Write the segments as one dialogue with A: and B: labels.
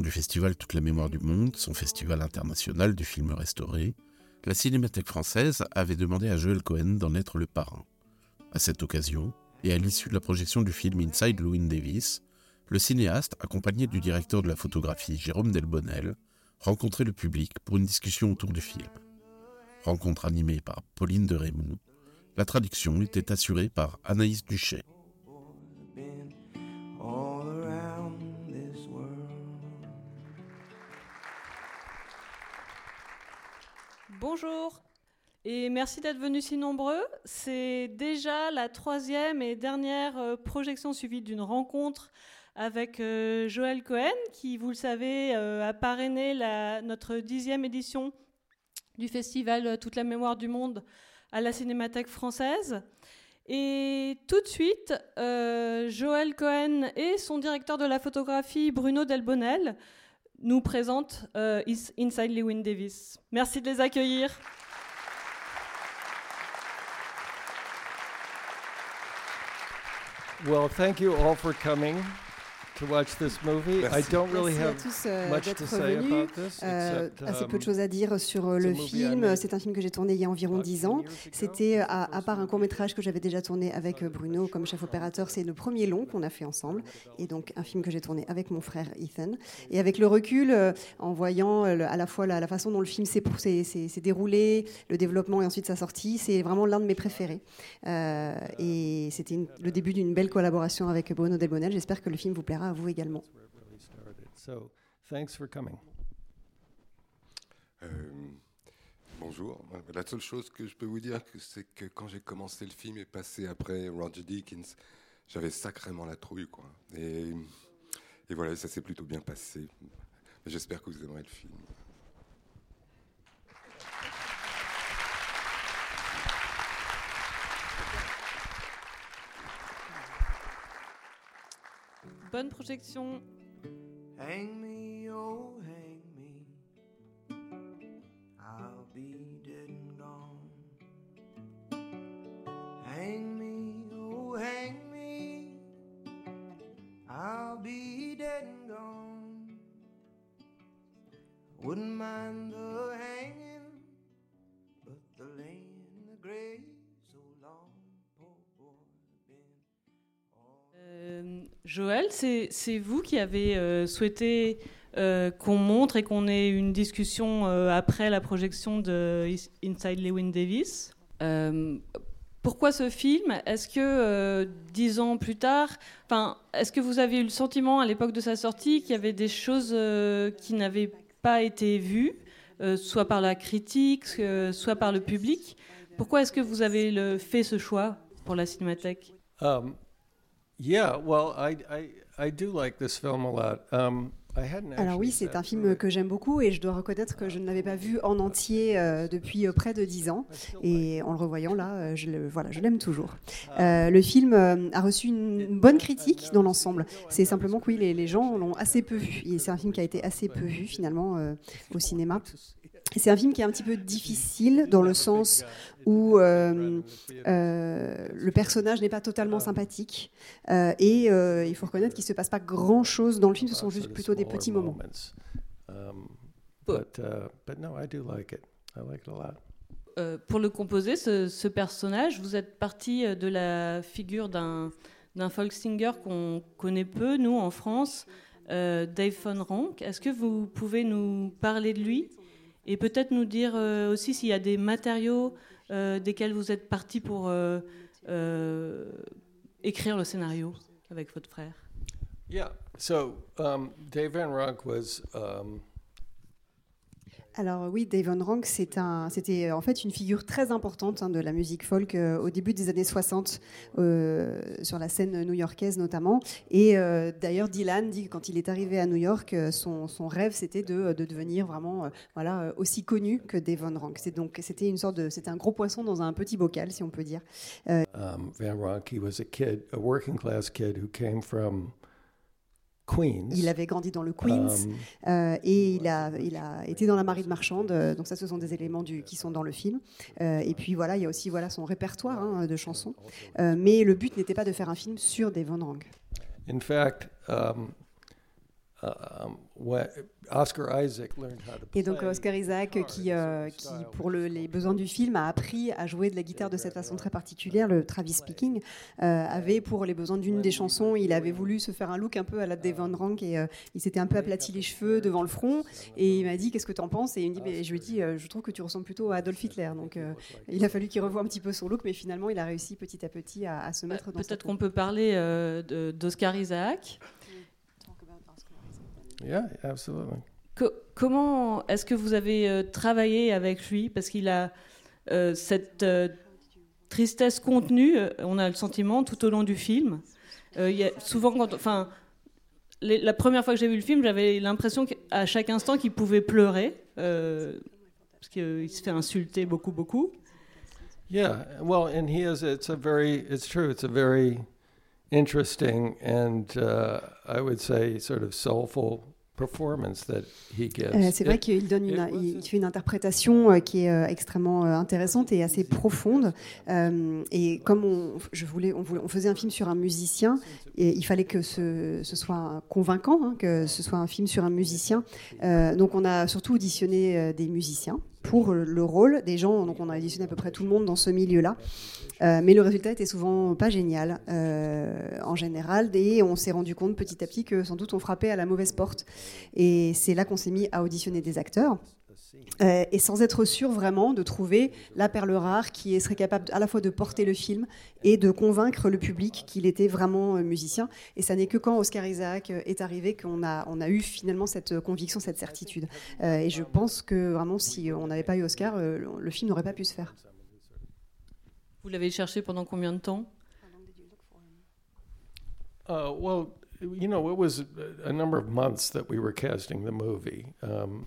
A: Du festival Toute la mémoire du monde, son festival international du film restauré, la Cinémathèque française avait demandé à Joel Cohen d'en être le parrain. À cette occasion, et à l'issue de la projection du film Inside Llewyn Davis, le cinéaste, accompagné du directeur de la photographie Jérôme Delbonnel, rencontrait le public pour une discussion autour du film. Rencontre animée par Pauline de Raymond, la traduction était assurée par Anaïs Duchet.
B: Bonjour et merci d'être venus si nombreux. C'est déjà la troisième et dernière euh, projection suivie d'une rencontre avec euh, Joël Cohen, qui, vous le savez, euh, a parrainé notre dixième édition du festival Toute la mémoire du monde à la Cinémathèque française. Et tout de suite, Joël Cohen et son directeur de la photographie, Bruno Delbonnel, nous présentent euh, Inside Lewin Davis. Merci de les accueillir.
C: Well, thank you all for to watch this movie. I don't really
D: Merci à
C: have
D: tous euh,
C: much
D: d'être
C: to say
D: venus.
C: about this,
D: Euh,
C: except,
D: assez peu de
C: um,
D: choses à dire sur euh,
C: it's a
D: le film. C'est un film que j'ai tourné il y a environ
C: about
D: 10
C: 10
D: ans. C'était, à, à part un court métrage que j'avais déjà tourné avec Bruno comme chef opérateur, c'est le premier long qu'on a fait ensemble. Et donc un film que j'ai tourné avec mon frère Ethan. Et avec le recul, en voyant le- à la fois la, la façon dont le film s'est pour- s'est- s'est- s'est déroulé, le développement et ensuite sa sortie, c'est vraiment l'un de mes préférés. Euh, et c'était une- le début d'une belle collaboration avec Bruno Delbonnel. J'espère que le film vous plaira à vous également.
C: Where it really started. So, thanks for coming.
E: Euh, bonjour. La seule chose que je peux vous dire, c'est que quand j'ai commencé le film et passé après Roger Deakins, j'avais sacrément la trouille, quoi. Et, et voilà, ça s'est plutôt bien passé. J'espère que vous aimerez le film.
B: Bonne projection.
F: Hang me, oh, hang me. I'll be dead and gone. Hang me, oh, hang me. I'll be dead and gone. Wouldn't mind the
B: Joël, c'est vous qui avez euh, souhaité euh, qu'on montre et qu'on ait une discussion euh, après la projection de Inside Lewin Davis? Euh, pourquoi ce film? Est-ce que euh, dix ans plus tard, enfin, est-ce que vous avez eu le sentiment à l'époque de sa sortie qu'il y avait des choses euh, qui n'avaient pas été vues, euh, soit par la critique, euh, soit par le public? Pourquoi est-ce que vous avez le- fait ce choix pour la Cinémathèque?
C: Um, yeah, well, I, I, I do like this film a lot. Um, I hadn't
D: Alors oui, c'est un film que j'aime beaucoup et je dois reconnaître que je ne l'avais pas vu en entier euh, depuis euh, près de dix ans. Et en le revoyant là, euh, je voilà, l'aime toujours. Euh, le film euh, a reçu une, bonne critique dans l'ensemble. C'est simplement que oui, les, les gens l'ont assez peu vu. Et c'est un film qui a été assez peu vu finalement au cinéma. C'est un film qui est un petit peu difficile dans le sens où euh, euh, le personnage n'est pas totalement sympathique euh, et euh, il faut reconnaître qu'il ne se passe pas grand-chose dans le film, ce sont juste plutôt des petits moments.
C: But, but no, I do like it. I like it a lot.
B: Pour le composer, ce, ce personnage, vous êtes parti de la figure d'un folk singer qu'on connaît peu, nous, en France, euh, Dave Von Rank. Est-ce que vous pouvez nous parler de lui? Et peut-être nous dire euh, aussi s'il y a des matériaux euh, desquels vous êtes parti pour euh, écrire le scénario avec votre frère?
C: Yeah. So um, Dave Van was. Um,
D: Alors oui, Dave Van Rank, c'était euh, en fait une figure très importante hein, de la musique folk euh, au début des années 60, euh, sur la scène new-yorkaise notamment. Et d'ailleurs, Dylan dit que quand il est arrivé à New York, son, rêve c'était de, de devenir vraiment voilà, aussi connu que Dave Van Rank. C'était une sorte de, c'était un gros poisson dans un petit bocal, si on peut dire.
C: um, Van Ronk, he was a kid, a working class kid who came from Queens.
D: Il avait grandi dans le Queens
C: Um,
D: euh, et il a, il a été dans la marine marchande. euh, donc ça, ce sont des éléments du, qui sont dans le film. Euh, et puis voilà, il y a aussi voilà son répertoire hein, de chansons. Euh, mais le but n'était pas de faire un film sur Dave Van Rank.
C: in fact, um,
D: Et donc Oscar Isaac, qui, euh, qui pour le- les besoins du film, a appris à jouer de la guitare de cette façon très particulière, le Travis Speaking, euh, avait pour les besoins d'une des chansons, il avait voulu se faire un look un peu à la Dave Van Rank et euh, il s'était un peu aplati les cheveux devant le front et il m'a dit qu'est-ce que tu en penses? Et il me dit mais je lui ai dit euh, je trouve que tu ressembles plutôt à Adolf Hitler donc euh, il a fallu qu'il revoie un petit peu son look mais finalement il a réussi petit à petit à, à se mettre dans
B: Peut-être qu'on peut parler euh, d'Oscar Isaac.
C: Yeah, absolutely.
B: Co- comment est-ce que vous avez euh, travaillé avec lui? Parce qu'il a euh, cette euh, tristesse contenue, on a le sentiment tout au long du film. Il y a souvent, quand, enfin, les- la première fois que j'ai vu le film, j'avais l'impression qu'à chaque instant qu'il pouvait pleurer, parce qu'il se fait insulter beaucoup, beaucoup.
C: Yeah, well, and he is. It's a very. It's true. It's a very interesting and uh, I would say sort of soulful performance that he gives.
D: Euh, c'est vrai qu'il donne une, il fait une interprétation euh, qui est euh, extrêmement intéressante et assez profonde. Et comme on, je voulais, on, voulait- on faisait un film sur un musicien, et il fallait que ce, ce soit convaincant, hein, que ce soit un film sur un musicien. Donc on a surtout auditionné des musiciens pour le rôle des gens. Donc on a auditionné à peu près tout le monde dans ce milieu-là. Euh, mais le résultat était souvent pas génial euh, en général. Et on s'est rendu compte petit à petit que sans doute on frappait à la mauvaise porte. Et c'est là qu'on s'est mis à auditionner des acteurs. Euh, et sans être sûr vraiment de trouver la perle rare qui serait capable à la fois de porter le film et de convaincre le public qu'il était vraiment euh, musicien. Et ça n'est que quand Oscar Isaac euh, est arrivé qu'on a, on a eu finalement cette conviction, cette certitude. Euh, et je pense que vraiment, si on n'avait pas eu Oscar, le- film n'aurait pas pu se faire.
B: Vous l'avez cherché pendant combien de temps?
C: Uh, well, you know, it was a- number of months that we were casting the movie. Um,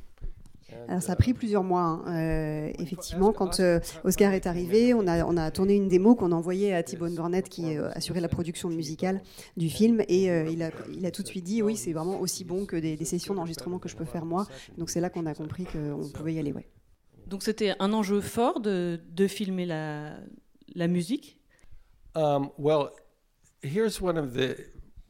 D: Alors ça a pris plusieurs mois. hein. Euh, effectivement, quand euh, Oscar est arrivé, on a, on a tourné une démo qu'on a envoyée à T-Bone Burnett qui euh, assurait la production musicale du film et euh, il, a, il a tout de suite dit oui c'est vraiment aussi bon que des, des sessions d'enregistrement que je peux faire moi. Donc c'est là qu'on a compris qu'on pouvait y aller. Ouais.
B: Donc c'était un enjeu fort de, de filmer la, la musique?
C: Um, well, here's one of the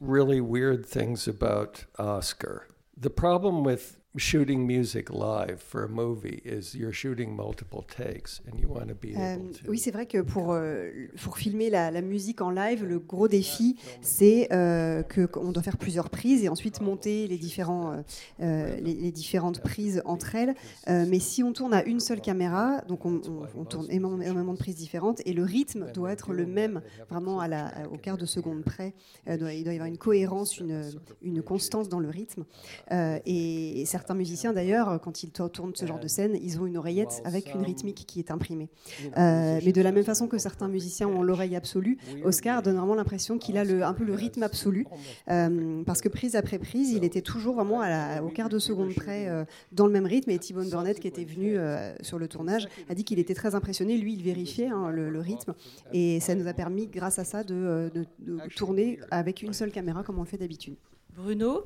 C: really weird things about Oscar. The problem with shooting music live for a movie is you're shooting multiple takes and you want to be
D: Euh,
C: able to.
D: oui, c'est vrai que pour, euh, pour filmer la, la musique en live, le gros défi, c'est euh, que qu'on doit faire plusieurs prises et ensuite monter les, différents, euh, euh, les, les différentes prises entre elles. Euh, mais si on tourne à une seule caméra, donc on, on- on tourne énormément de prises différentes et le rythme doit être le même, vraiment à la, au quart de seconde près. Euh, il doit y avoir une cohérence, une, une constance dans le rythme. Euh, et, et certains musiciens, d'ailleurs, quand ils to- tournent ce genre de scène, ils ont une oreillette avec une rythmique qui est imprimée. Euh, mais de la même façon que certains musiciens ont l'oreille absolue, Oscar donne vraiment l'impression qu'il a le, un peu le rythme absolu, euh, parce que prise après prise, il était toujours vraiment à la- au quart de seconde près euh, dans le même rythme. Et T-Bone Burnett, qui était venu euh, sur le tournage, a dit qu'il était très impressionné. Lui, il vérifiait hein, le, le rythme, et ça nous a permis, grâce à ça, de, de- de tourner avec une seule caméra comme on le fait d'habitude.
B: Bruno,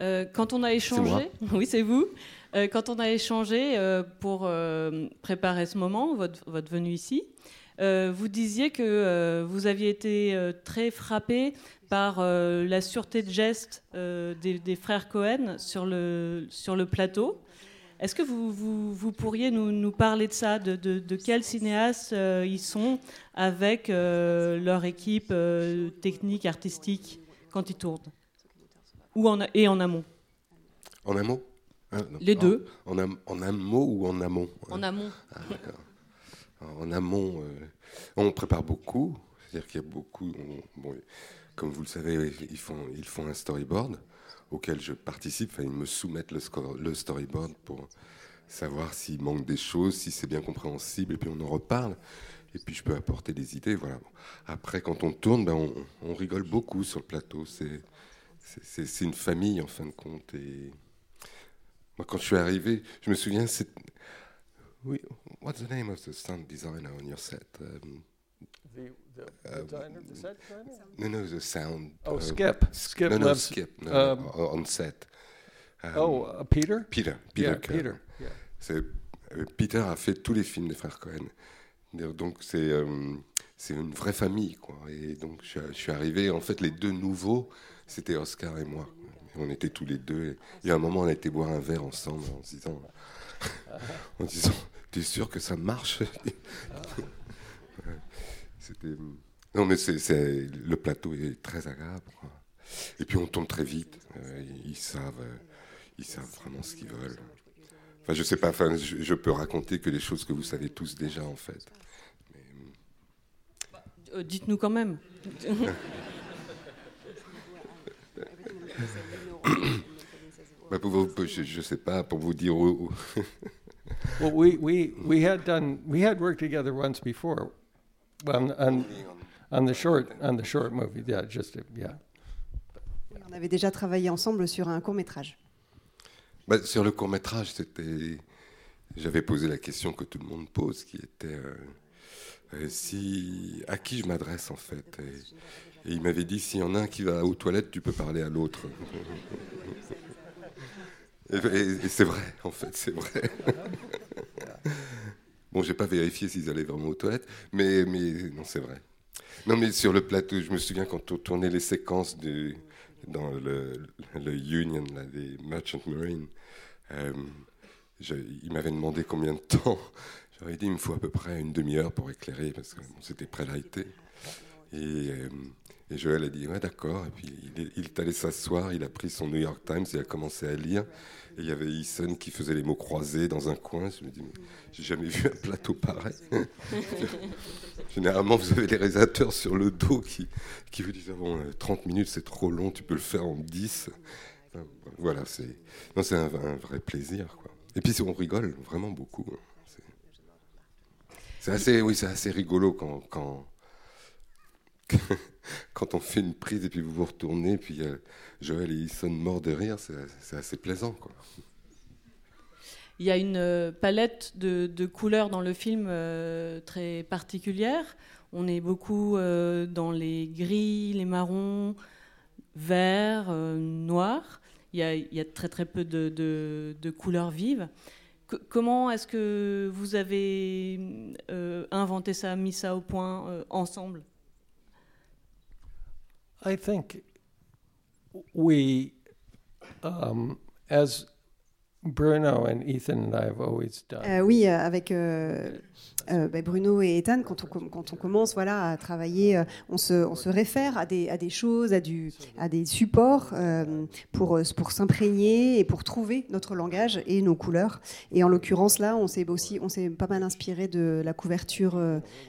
B: euh, quand on a échangé, oui c'est vous, Euh, quand on a échangé euh, pour euh, préparer ce moment, votre, votre venue ici, euh, vous disiez que euh, vous aviez été euh, très frappé par euh, la sûreté de geste euh, des, des frères Cohen sur le, sur le plateau. Est-ce que vous, vous, vous pourriez nous, nous parler de ça, de, de, de quels cinéastes euh, ils sont avec euh, leur équipe euh, technique, artistique, quand ils tournent? Ou en, et en amont
E: En amont Ah.
B: Les deux.
E: En, am- en amont ou en amont
B: En amont.
E: Ah. En amont, euh, on prépare beaucoup. C'est-à-dire qu'il y a beaucoup. on- bon, comme vous le savez, ils font, ils font un storyboard auquel je participe. Enfin, ils me soumettent le, score- le storyboard pour savoir s'il manque des choses, si c'est bien compréhensible, et puis on en reparle. Et puis je peux apporter des idées. Voilà. Après, quand on tourne, ben, on, on rigole beaucoup sur le plateau. C'est, c'est, une famille en fin de compte. Et moi, quand je suis arrivé, je me souviens, c'est. Oui, what's the name of the sound designer on your set? Um,
C: The, the
E: Um,
C: designer, the set designer?
E: no, no, the sound.
C: Oh,
E: uh,
C: Skip. Skip
E: no, no,
C: lives-
E: Skip. No,
C: um,
E: no, on set. Um,
C: Oh, uh, Peter?
E: Peter. Peter.
C: yeah. Peter. Yeah.
E: Euh, Peter a fait tous les films des frères Cohen. Donc c'est euh, une vraie famille. Quoi. Et donc je suis arrivé, en fait les deux nouveaux, c'était Oscar et moi. On était tous les deux. Et, à un moment on a été boire un verre ensemble en se disant, en disant T'es sûr que ça marche? C'était... Non mais c'est, c'est- le plateau est très agréable. quoi. Et puis on tombe très vite. Euh, ils savent, euh, ils savent vraiment ce qu'ils veulent. Enfin, je sais pas, enfin, je, je peux raconter que les choses que vous savez tous déjà, en fait.
B: Euh, Dites-nous quand même.
E: Bah, pour vous- je, je sais pas, pour vous dire où.
C: Well, we, we, we had done we had worked together once before, on, on, on the short on the short movie. Yeah, just yeah.
D: On avait déjà travaillé ensemble sur un court métrage.
E: Bah, sur le court métrage, c'était. J'avais posé la question que tout le monde pose, qui était euh, euh, si à qui je m'adresse en fait. Et, et il m'avait dit s'il y en a un qui va aux toilettes, tu peux parler à l'autre. et c'est vrai, en fait, c'est vrai. bon, j'ai pas vérifié s'ils allaient vraiment aux toilettes, mais mais non, c'est vrai. Non, mais sur le plateau, je me souviens quand on tournait les séquences du, dans le, le Union, là, des Merchant Marine, euh, je- il m'avait demandé combien de temps. J'aurais dit, il me faut à peu près une demi-heure pour éclairer, parce que bon, c'était pré-lighté. Et, euh, et Joël a dit, ouais, d'accord. Et puis il est, allé s'asseoir, il a pris son New York Times, il a commencé à lire. Et il y avait Eason qui faisait les mots croisés dans un coin. Je me dis, mais j'ai jamais vu un plateau pareil. Généralement, vous avez les réalisateurs sur le dos qui, qui vous disent, ah bon, euh, 30 minutes, c'est trop long, tu peux le faire en 10. Enfin, Voilà, c'est un, un vrai plaisir. Quoi. Et puis on rigole vraiment beaucoup. hein. C'est- C'est assez, oui, c'est assez rigolo quand, quand, quand on fait une prise et puis vous vous retournez, puis euh, Joël et Eason morts de rire, c'est assez plaisant.
B: Il y a une euh, palette de, couleurs dans le film euh, très particulière. On est beaucoup dans les gris, les marrons, verts, euh, noirs. Il y, a, très très peu de, couleurs vives. Comment est-ce que vous avez inventé ça, mis ça au point ensemble?
C: I think we, um, as Bruno and Ethan and I have always done.
D: Euh, oui, avec euh, euh, bah, Bruno et Ethan, quand on, commence voilà, à travailler, euh, on, se, réfère à des, choses, à, des supports euh, pour, s'imprégner et pour trouver notre langage et nos couleurs. Et en l'occurrence, là, on s'est pas mal inspiré de la couverture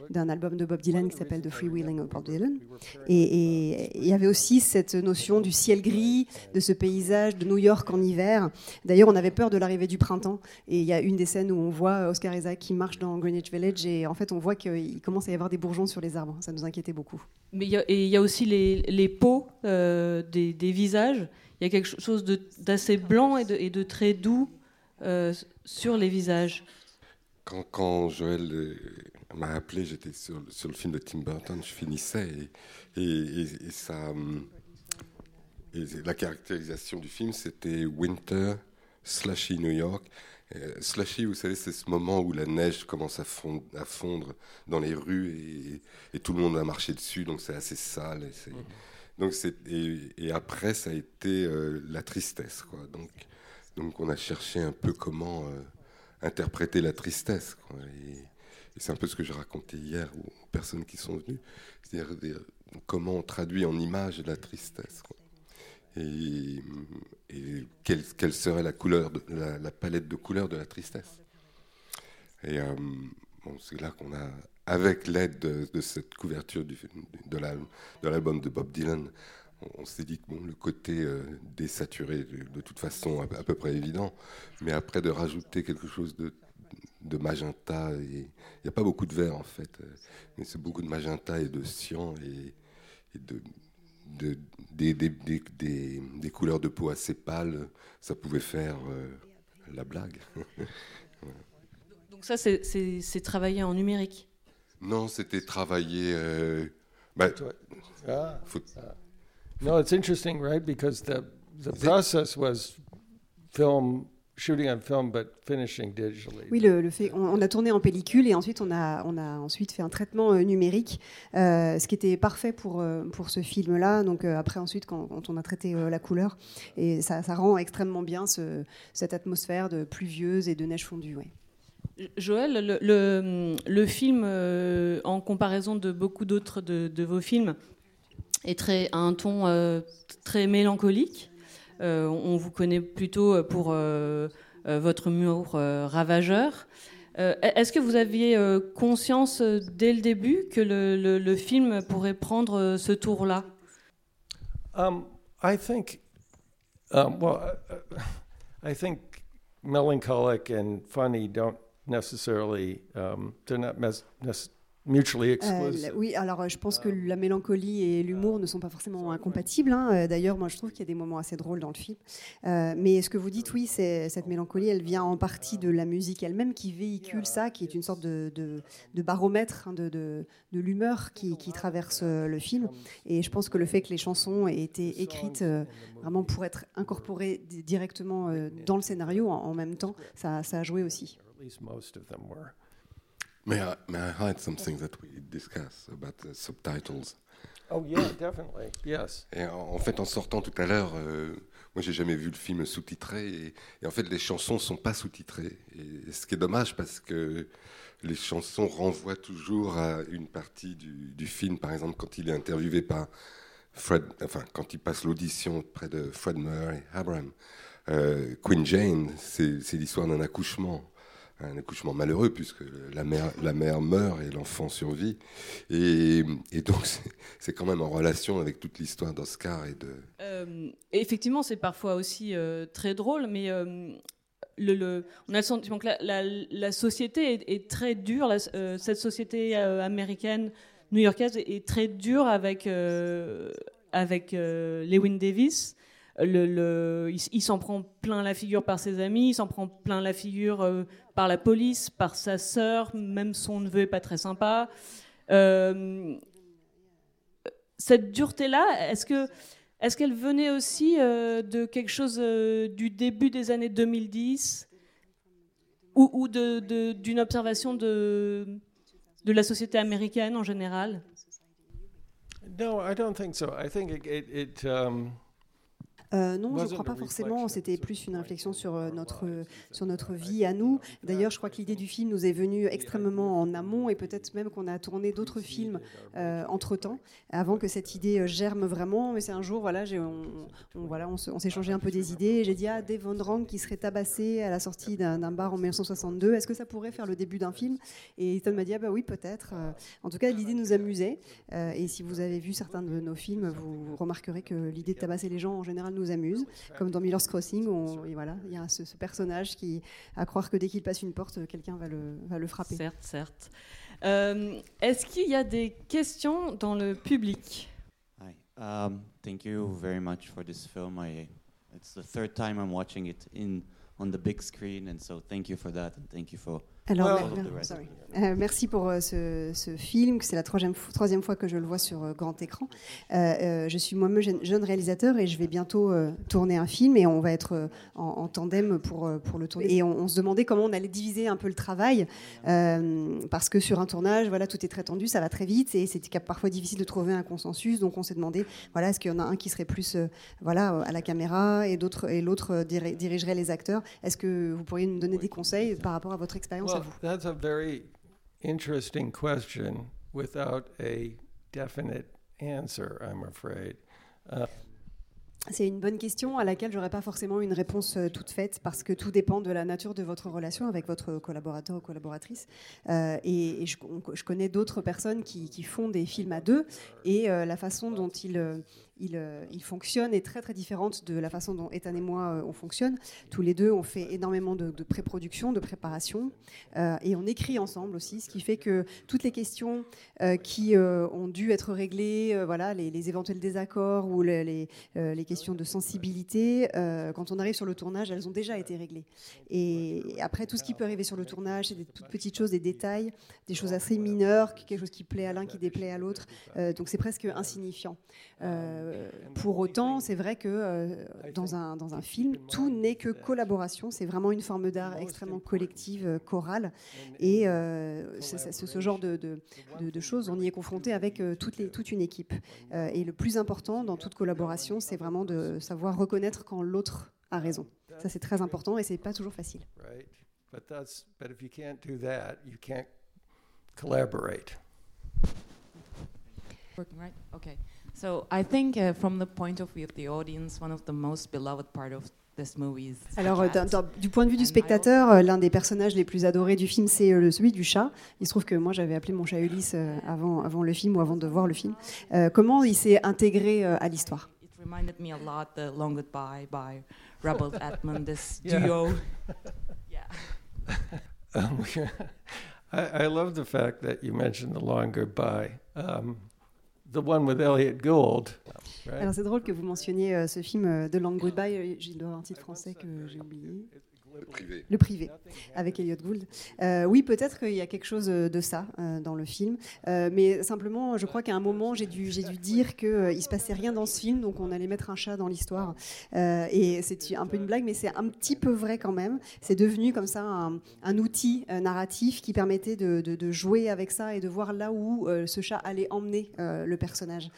D: d'un album de Bob Dylan qui s'appelle The Freewheeling of Bob Dylan. Et il y avait aussi cette notion du ciel gris, de ce paysage de New York en hiver. D'ailleurs, on avait peur de l'arrivée du printemps. Et il y a une des scènes où on voit Oscar Isaac qui marche dans Greenwich Village et en fait, on voit qu'il commence à y avoir des bourgeons sur les arbres. Ça nous inquiétait beaucoup.
B: Mais il y a, y aussi les, les peaux euh, des, des visages. Il y a quelque chose d'assez blanc et de, et de très doux euh, sur les visages.
E: Quand, quand Joël m'a appelé, j'étais sur, le- sur le film de Tim Burton, je finissais et, et, et- et ça, et la caractérisation du film, c'était Winter, slushy New York. Euh, slushy, vous savez, c'est ce moment où la neige commence à fondre, à fondre dans les rues et, et tout le monde a marché dessus, donc c'est assez sale. Et, c'est- donc et, et après, ça a été euh, la tristesse. Quoi. Donc, donc on a cherché un peu comment euh, interpréter la tristesse. quoi. Et, c'est un peu ce que je racontais hier aux personnes qui sont venues. C'est-à-dire dire, comment on traduit en images la tristesse. quoi. Et, quelle, serait la, palette de couleurs de la tristesse? Et euh, c'est là qu'on a avec l'aide de, cette couverture de la- de l'album de Bob Dylan, on, s'est dit que bon, le côté euh, désaturé, de, toute façon, à, peu- près évident, mais après de rajouter quelque chose de, de magenta, il n'y a pas beaucoup de vert en fait, mais c'est beaucoup de magenta et de cyan et de, de- des, des- des- des- des couleurs de peau assez pâles, ça pouvait faire euh, la blague.
B: Donc ça, c'est- travaillé en numérique.
E: non, c'était travailler. euh, bah,
C: Ah.
E: faut-
C: No, it's interesting, right? Because the the process was film shooting on film, but finishing digitally.
D: Oui, le, le fait, on, on a tourné en pellicule et ensuite on a, on a ensuite fait un traitement euh, numérique, euh, ce qui était parfait pour, euh, pour ce film-là. Donc euh, après ensuite quand, quand on a traité euh, la couleur et ça, ça rend extrêmement bien ce- cette atmosphère de pluvieuse et de neige fondue. ouais.
B: Joël, le, le- le film, euh, en comparaison de beaucoup d'autres de, de vos films, est très, a un ton euh, très mélancolique. Euh, on vous connaît plutôt pour euh, euh, votre euh, ravageur. Euh, Est-ce que vous aviez euh, conscience euh, dès le début que le, le- le film pourrait prendre euh, ce tour-là?
C: Um, I think, um, well, uh, uh, I think melancholic and funny don't necessarily, um, they're not mes- mutually
D: Euh,
C: exclusive.
D: oui, alors euh, je pense que la mélancolie et l'humour ne sont pas forcément incompatibles. hein. Euh, D'ailleurs, moi je trouve qu'il y a des moments assez drôles dans le film. Euh, mais ce que vous dites, oui, cette mélancolie, elle vient en partie de la musique elle-même qui véhicule ça, qui est une sorte de, de- de baromètre hein, de, l'humeur qui, qui traverse euh, le film. Et je pense que le fait que les chansons aient été écrites euh, vraiment pour être incorporées di- directement euh, dans le scénario en, en même temps, ça, ça a joué aussi.
C: At least most of them were.
E: May I, may I hide some things that we discuss about the subtitles?
C: Oh yeah, definitely. Yes.
E: Et en, en fait, en sortant tout à l'heure, euh, moi, j'ai jamais vu le film sous-titré. Et, et en fait, les chansons sont pas sous-titrées. Et ce qui est dommage parce que les chansons renvoient toujours à une partie du, du film. Par exemple, quand il est interviewé par Fred, enfin, quand il passe l'audition près de Fred Murray Abraham, euh, Queen Jane, c'est l'histoire d'un accouchement. Un accouchement malheureux puisque la mère, la mère meurt et l'enfant survit. Et, et donc, c'est- quand même en relation avec toute l'histoire d'Oscar et de,
B: Euh, effectivement, c'est parfois aussi euh, très drôle, mais euh, le, le- on a le sentiment que la, la- société est, très dure. cette société américaine, new-yorkaise, est, très dure avec, avec Lewin Davis. Il, s'en prend plein la figure par ses amis, il s'en prend plein la figure euh, par la police, par sa sœur, même son neveu est pas très sympa. Euh, cette dureté-là, est-ce que est-ce qu'elle venait aussi euh, de quelque chose du début des années 2010 ou, de- d'une observation de, de la société américaine en général?
C: No, I don't think so. I think it um,
D: Euh, non, je ne crois pas forcément. C'était plus une réflexion sur euh, notre, sur notre vie à nous. D'ailleurs, je crois que l'idée du film nous est venue extrêmement en amont et peut-être même qu'on a tourné d'autres films euh, entre-temps, avant que cette idée euh, germe vraiment. Mais c'est un jour, voilà, on, on- voilà, on, se- on s'est changé un peu des idées. J'ai dit, ah, Dave Von Rank qui serait tabassé à la sortie d'un bar en 1962, est-ce que ça pourrait faire le début d'un film Et Ethan m'a dit, ah bah oui, peut-être. Euh, En tout cas, l'idée nous amusait. Euh, et si vous avez vu certains de nos films, vous remarquerez que l'idée de tabasser les gens en général nous amuse. Comme dans Miller's Crossing, on- et voilà, il y a ce, ce personnage qui, à croire que dès qu'il passe une porte, quelqu'un va le, va le frapper.
B: Certes, certes. Euh, Est-ce qu'il y a des questions dans le public?
G: Hi. Um, thank you very much for this film. I, it's the third time I'm watching it in on the big screen, and so thank you for that, and thank you for
D: Alors. Euh, merci pour euh, ce, ce film. que C'est la troisième, troisième fois que je le vois sur euh, grand écran. Je suis moi-même jeune, jeune réalisateur et je vais bientôt tourner un film et on va être en, en tandem pour, pour le tourner. Et on, on se demandait comment on allait diviser un peu le travail parce que sur un tournage, voilà, tout est très tendu, ça va très vite et c'est parfois difficile de trouver un consensus. Donc on s'est demandé, voilà, est-ce qu'il y en a un qui serait plus, voilà, à la caméra et d'autres et l'autre diri- dirigerait les acteurs? Est-ce que vous pourriez nous donner des conseils par rapport à votre expérience
C: well,
D: vous
C: that's a very interesting question without a definite answer, I'm afraid. Uh,
D: C'est une bonne question à laquelle j'aurais pas forcément une réponse euh, toute faite parce que tout dépend de la nature de votre relation avec votre collaborateur ou collaboratrice. Euh, et et je, on- je connais d'autres personnes qui, qui font des films à deux et euh, la façon dont ils, euh, ils, ils fonctionnent est très très différente de la façon dont Ethan et moi euh, on fonctionne. Tous les deux, on fait énormément de, pré-production, de préparation euh, et on écrit ensemble aussi, ce qui fait que toutes les questions qui ont dû être réglées, voilà, les, éventuels désaccords ou les, questions de sensibilité, quand on arrive sur le tournage, elles ont déjà été réglées. Et après, tout ce qui peut arriver sur le tournage, c'est des toutes petites choses, des détails, des choses assez mineures, quelque chose qui plaît à l'un, qui déplaît à l'autre. Donc c'est presque insignifiant. Pour autant, c'est vrai que euh, dans, un, dans un film, tout n'est que collaboration. C'est vraiment une forme d'art extrêmement collective, euh, chorale. Et euh, ce, ce genre de, de- de- de choses, on y est confronté avec euh, toutes les, toute une équipe. Euh, et le plus important dans toute collaboration, c'est vraiment de savoir reconnaître quand l'autre a raison. Ça, c'est très important et c'est pas toujours facile.
C: Right. But that's but if you can't do that, you can't collaborate.
H: Working right? Okay. So I think, uh, from the point of view of the audience, one of the most beloved part of this movie is the
D: Alors,
H: cat.
D: d'un- d'un- du point de vue du spectateur, euh, l'un des personnages les plus adorés du film, c'est euh, le- celui du chat. Il se trouve que moi, j'avais appelé mon chat Ulysse euh, avant, avant le film ou avant de voir le film. Euh, comment il s'est intégré euh, à l'histoire?
H: It reminded me a lot the Long Goodbye by Robert Edmond, this
C: Yeah.
H: duo. yeah.
C: I, I love the fact that you mentioned the long goodbye. Um, the one with Elliot Gould. Right?
D: Alors, c'est drôle que vous mentionniez euh, ce film euh, The Long Goodbye. J'ai le un titre français que j'ai oublié.
E: Le privé.
D: Le privé, avec Elliot Gould. Euh, oui, peut-être qu'il y a quelque chose euh, de ça euh, dans le film, Euh, mais simplement, je crois qu'à un moment, j'ai dû, j'ai dû dire qu'il ne se passait rien dans ce film, donc on allait mettre un chat dans l'histoire. Euh, et c'est un peu une blague, mais c'est un petit peu vrai quand même. C'est devenu comme ça un, un outil euh, narratif qui permettait de, de- de jouer avec ça et de voir là où euh, ce chat allait emmener euh, le personnage.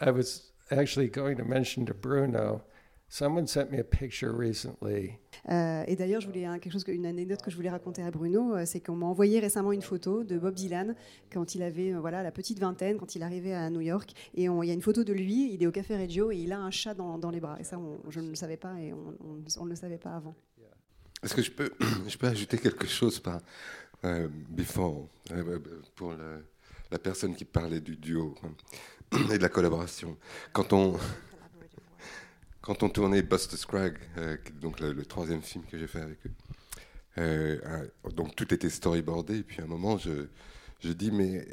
C: I was actually going to mention to Bruno, someone sent me a picture recently.
D: Euh, et d'ailleurs, je voulais hein, quelque chose, une anecdote que je voulais raconter à Bruno, euh, c'est qu'on m'a envoyé récemment une photo de Bob Dylan quand il avait euh, voilà la petite vingtaine, quand il arrivait à New York, et il y a une photo de lui, il est au Café Reggio et il a un chat dans, dans les bras. Et ça, on- je ne le savais pas et on, on- on ne le savait pas avant.
E: Est-ce que je peux, je peux ajouter quelque chose par, euh, before, euh, pour le- la personne qui parlait du duo hein, et de la collaboration? Quand on, quand on tournait Buster Scraggs, euh, donc le, troisième film que j'ai fait avec eux, euh, donc tout était storyboardé, et puis à un moment, je, je dis, mais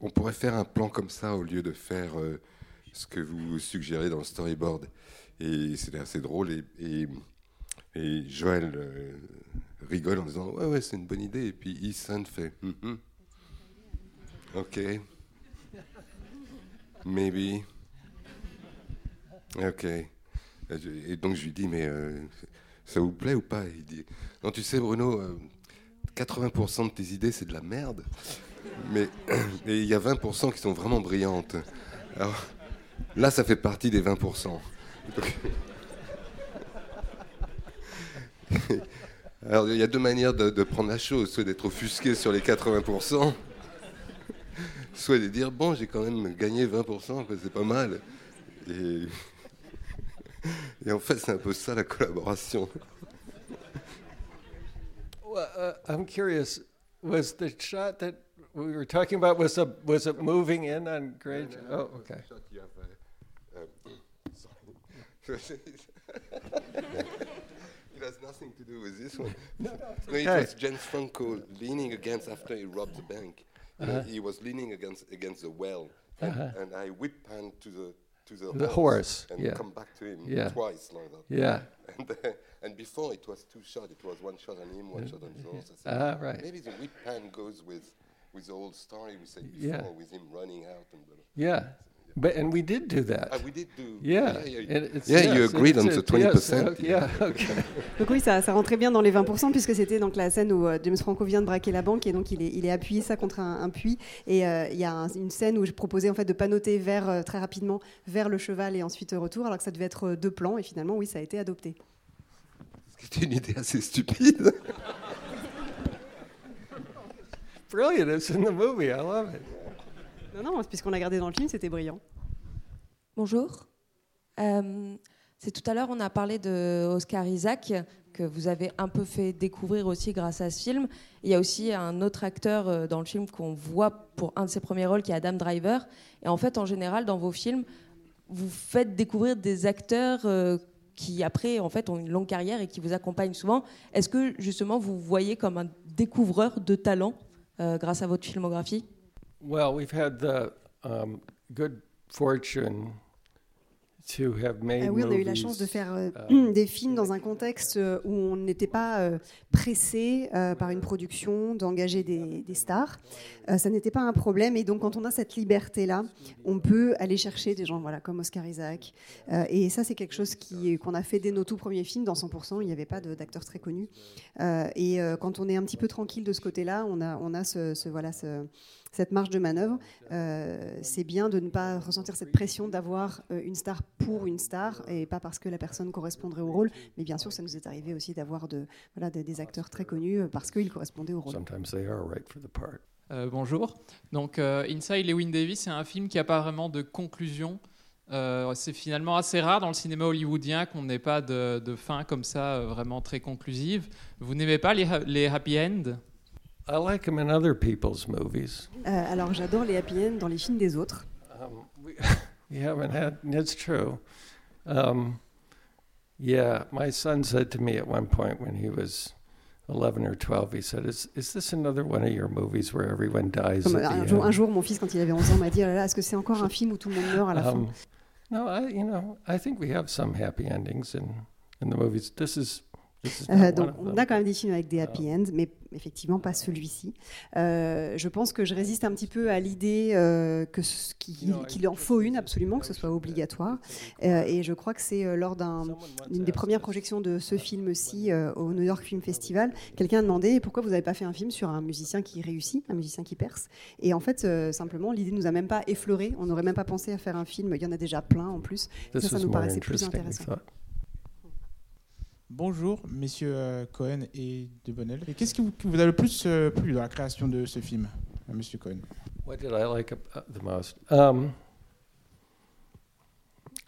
E: on pourrait faire un plan comme ça au lieu de faire euh, ce que vous suggérez dans le storyboard? Et c'était assez drôle, et, et et Joël rigole en disant Ouais, ouais, c'est une bonne idée. Et puis Ethan fait Mhm. Ok. Maybe. Ok. Et donc je lui dis Mais euh, ça vous plaît ou pas? Il dit Non, tu sais, Bruno, euh, 80% de tes idées, c'est de la merde. Mais il y a 20% qui sont vraiment brillantes. Alors là, ça fait partie des 20%. Donc- Alors, il y a deux manières de, prendre la chose, soit d'être offusqué sur les 80%, soit de dire, bon, j'ai quand même gagné 20%, quoi, c'est pas mal. et en fait, c'est un peu ça la collaboration.
C: Well, uh, I'm curious. Was the shot that we were talking about was a, was it moving in on Grey? Oh, okay.
E: It has nothing to do with this one.
C: No,
E: No,
C: no,
E: it was James Franco leaning against after he robbed the bank. You know,
C: Uh-huh.
E: He was leaning against against the well, and,
C: Uh-huh.
E: and I whip pan to the to the,
C: The horse,
E: and
C: yeah.
E: come back to him
C: Yeah.
E: twice like that.
C: Yeah.
E: And, uh, and before it was two shots. It was one shot on him, one shot on the horse. Said,
C: Ah, right.
E: Maybe the whip pan goes with with the old story we said
C: Yeah.
E: before, with him running out and. blah, blah.
C: Yeah. But and we did do that.
E: Ah, we did do-
C: Yeah.
E: yeah, yeah.
C: And it's-
E: Yeah, you
C: yes,
E: agreed
C: it's-
E: on the
C: it's- yes,
E: 20%,
C: okay, Yeah. Okay.
D: Donc oui, ça, ça rentrait bien dans les 20% puisque c'était donc la scène où euh, James Franco vient de braquer la banque et donc il est, il est appuyé ça contre un, un puits et euh, il y a un- une scène où je proposais en fait de panoter vers euh, très rapidement vers le cheval et ensuite retour alors que ça devait être deux plans et finalement oui ça a été adopté.
E: C'était une idée assez stupide.
C: Brilliant. It's in the movie. I love it.
D: Non non puisqu'on l'a gardé dans le film c'était brillant.
I: Bonjour. Euh, C'est tout à l'heure, on a parlé de Oscar Isaac, que vous avez un peu fait découvrir aussi grâce à ce film. Il y a aussi un autre acteur euh, dans le film qu'on voit pour un de ses premiers rôles, qui est Adam Driver. Et en fait, en général, dans vos films, vous faites découvrir des acteurs euh, qui, après, en fait, ont une longue carrière et qui vous accompagnent souvent. Est-ce que, justement, vous voyez comme un découvreur de talent grâce à votre filmographie?
C: Well, we've had the um, good fortune
D: Ah oui, on a eu la chance de faire euh,
C: um,
D: des films dans un contexte euh, où on n'était pas euh, pressé euh, par une production d'engager des, des stars. Euh, ça n'était pas un problème. Et donc, quand on a cette liberté-là, on peut aller chercher des gens voilà, comme Oscar Isaac. Euh, et ça, c'est quelque chose qu'on a fait dès nos tout premiers films. Dans 100%, il n'y avait pas d'acteurs très connus. Euh, et euh, quand on est un petit peu tranquille de ce côté-là, on a, on a ce, ce- voilà, ce- cette marge de manœuvre. Euh, c'est bien de ne pas ressentir cette pression d'avoir euh, une star pour une star et pas parce que la personne correspondrait au rôle. Mais bien sûr, ça nous est arrivé aussi d'avoir de, voilà, des, des acteurs très connus euh, parce qu'ils correspondaient au rôle.
C: Sometimes they are right for the part.
J: Euh, bonjour. Donc, euh, Inside Lewin Davis, c'est un film qui n'a pas vraiment de conclusion. Euh, c'est finalement assez rare dans le cinéma hollywoodien qu'on n'ait pas de, de fin comme ça euh, vraiment très conclusive. Vous n'aimez pas les, ha- les happy end?
C: I like them in other people's movies.
D: Euh, alors j'adore les happy end dans les films des autres.
C: Um, we, we haven't had. It's true. Um, yeah, my son said to me at one point when he was 11 or 12, he said, "Is is this another one of your movies where everyone dies at
D: un,
C: the
D: jour,
C: end?"
D: un jour, mon fils, quand il avait 11 ans, m'a dit, Ah là, est-ce que c'est encore un film où tout le monde meurt à la fin
C: Um, no, I, you know, I think we have some happy endings in in the movies. This is this is
D: Euh, donc, on a quand même des films avec des happy ends, mais effectivement pas celui-ci. Euh, je pense que je résiste un petit peu à l'idée euh, que qu'il en faut une absolument, que ce soit obligatoire. Et je crois que c'est lors d'un- d'une des premières projections de ce film-ci au New York Film Festival, quelqu'un a demandé pourquoi vous n'avez pas fait un film sur un musicien qui réussit, un musicien qui perce. Et en fait, simplement, l'idée nous a même pas effleuré. On n'aurait même pas pensé à faire un film. Il y en a déjà plein en plus.
C: This
D: ça, ça nous paraissait plus intéressant.
K: Bonjour, messieurs euh, Cohen et De Bonnel. Et qu'est-ce qui vous, a le plus euh, plu dans la création de ce film, euh, monsieur Cohen?
C: What did I like uh, the most? Um, what, this was a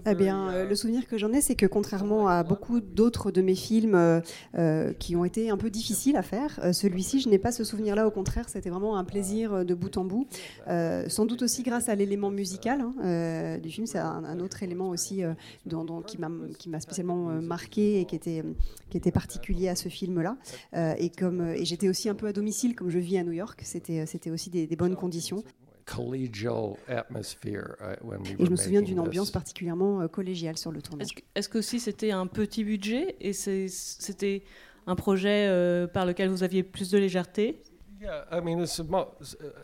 D: Eh
C: very,
D: bien, euh, le souvenir que j'en ai, c'est que contrairement à beaucoup d'autres de mes films euh, euh, qui ont été un peu difficiles à faire, euh, celui-ci, je n'ai pas ce souvenir-là. Au contraire, c'était vraiment un plaisir euh, de bout en bout. Euh, sans doute aussi grâce à l'élément musical hein, euh, du film. C'est un, un autre élément aussi euh, qui m'a spécialement euh, marqué et qui était, qui était particulier à ce film-là. Euh, et euh, et j'étais aussi un peu à domicile, comme je vis à New York, c'était c'était aussi des, des bonnes conditions.
C: Collegial atmosphere uh, when we
D: Et
C: were
D: je me souviens
C: making
D: d'une
C: this.
D: ambiance particulièrement euh, collégiale sur le tournage.
B: Est-ce que, aussi c'était un petit budget et c'était un projet euh, par lequel vous aviez plus de légèreté?
C: Yeah, I mean, it's a uh,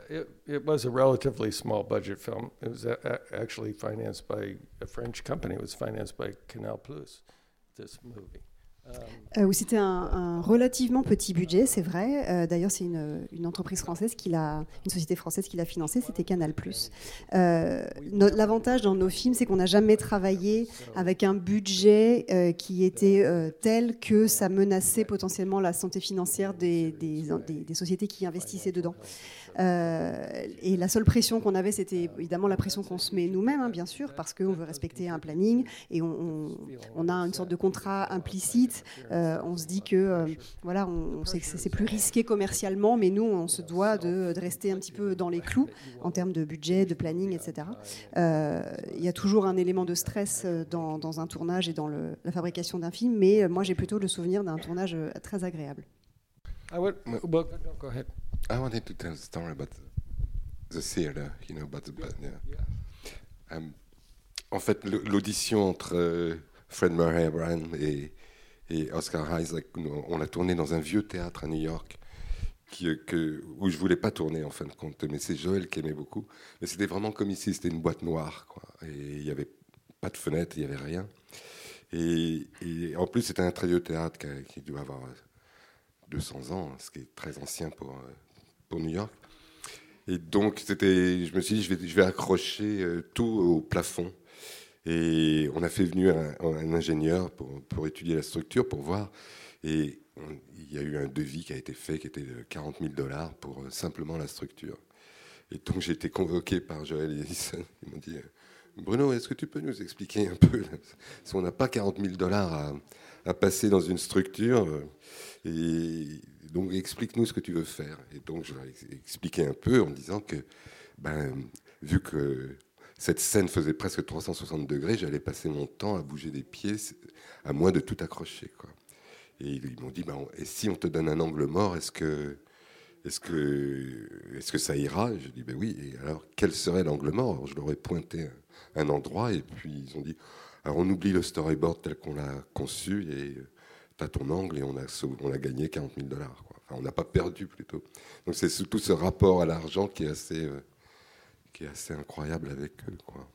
C: it, it was a relatively small budget film. It was a, a- actually financed by a French company. It was financed by Canal Plus. This movie. Um,
D: Euh, où c'était un, un relativement petit budget, c'est vrai. Euh, D'ailleurs, c'est une, entreprise française qui l'a, une société française qui l'a financé, c'était Canal+. Euh, L'avantage dans nos films, c'est qu'on n'a jamais travaillé avec un budget euh, qui était euh, tel que ça menaçait potentiellement la santé financière des sociétés qui investissaient dedans. Euh, et la seule pression qu'on avait, c'était évidemment la pression qu'on se met nous-mêmes, hein, bien sûr, parce qu'on veut respecter un planning et on, a une sorte de contrat implicite. Euh, on se dit que euh, voilà, on, sait que c'est plus risqué commercialement, mais nous, on se doit de, rester un petit peu dans les clous en termes de budget, de planning, etc. Il y a toujours un élément de stress dans, un tournage et dans la fabrication d'un film, mais moi, j'ai plutôt le souvenir d'un tournage très agréable.
C: I would, well, no, go ahead.
E: I wanted to tell a story about the, the theater, you know, about the band. Yeah. Um, en fait, l'audition entre euh, Fred Murray Abraham et, et Oscar Isaac, on l'a tourné dans un vieux théâtre à New York, qui, euh, que, où je voulais pas tourner en fin de compte, mais c'est Joël qui aimait beaucoup. Mais c'était vraiment comme ici, c'était une boîte noire, quoi. Et il n'y avait pas de fenêtre, il n'y avait rien. Et, et en plus, c'était un très vieux théâtre qui, doit avoir euh, 200 ans, ce qui est très ancien pour, euh, New York. Et donc, c'était, je me suis dit, je vais, je vais accrocher euh, tout au plafond. Et on a fait venir un, ingénieur pour, pour étudier la structure, pour voir. Et il y a eu un devis qui a été fait, qui était de 40 000 dollars pour euh, simplement la structure. Et donc, j'ai été convoqué par Joël Edison. Ils m'ont dit, euh, Bruno, est-ce que tu peux nous expliquer un peu, si on n'a pas 40 000 dollars à, à passer dans une structure, et donc explique-nous ce que tu veux faire. Et donc je leur ai ex- expliqué un peu en disant que, ben, vu que cette scène faisait presque 360 degrés, j'allais passer mon temps à bouger des pieds, à moins de tout accrocher. Quoi. Et ils m'ont dit, ben, et si on te donne un angle mort, est-ce que, est-ce que, est-ce que ça ira? Je dis, ben oui. Et alors, quel serait l'angle mort? Je leur ai pointé un, un endroit, et puis ils ont dit, alors on oublie le storyboard tel qu'on l'a conçu, et tu as ton angle, et on a, on a gagné 40 000 dollars. Enfin, on n'a pas perdu plutôt. Donc c'est surtout ce rapport à l'argent qui est assez, euh, qui est assez incroyable avec eux. Quoi.